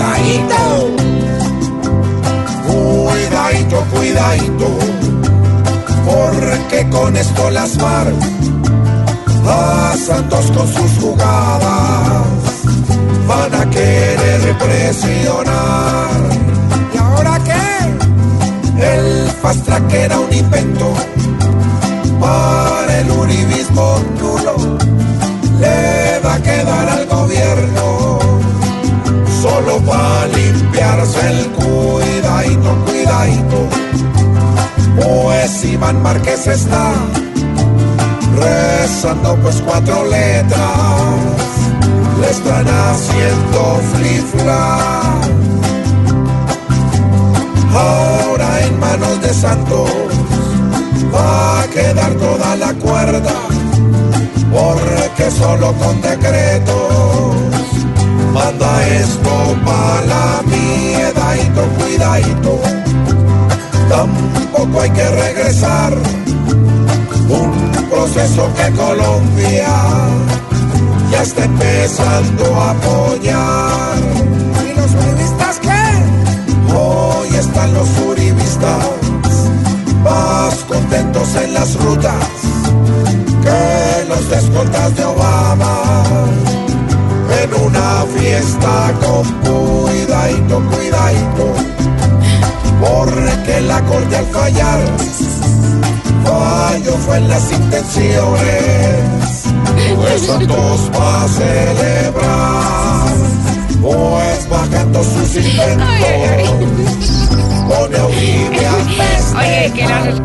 Cuidadito. Cuidadito, cuidadito. Porque con esto las mar a Santos con sus jugadas van a querer presionar. ¿Y ahora qué? El fast track era un invento para el uribismo nulo. Le va a quedar al limpiarse el cuidadito, cuidadito. Pues Iván Márquez está rezando pues cuatro letras le están haciendo flifla. Ahora en manos de Santos va a quedar toda la cuerda, porque solo con decretos manda esto para cuidadito. Tampoco hay que regresar un proceso que Colombia ya está empezando a apoyar. ¿Y los uribistas qué? Hoy están los uribistas más contentos en las rutas que los descontas de Obama. En una fiesta con cuidadito, cuidadito, porque la corte al fallar. Fallo fue en las intenciones pues Santos va a celebrar, pues bajando sus inventos, pone a Oye, que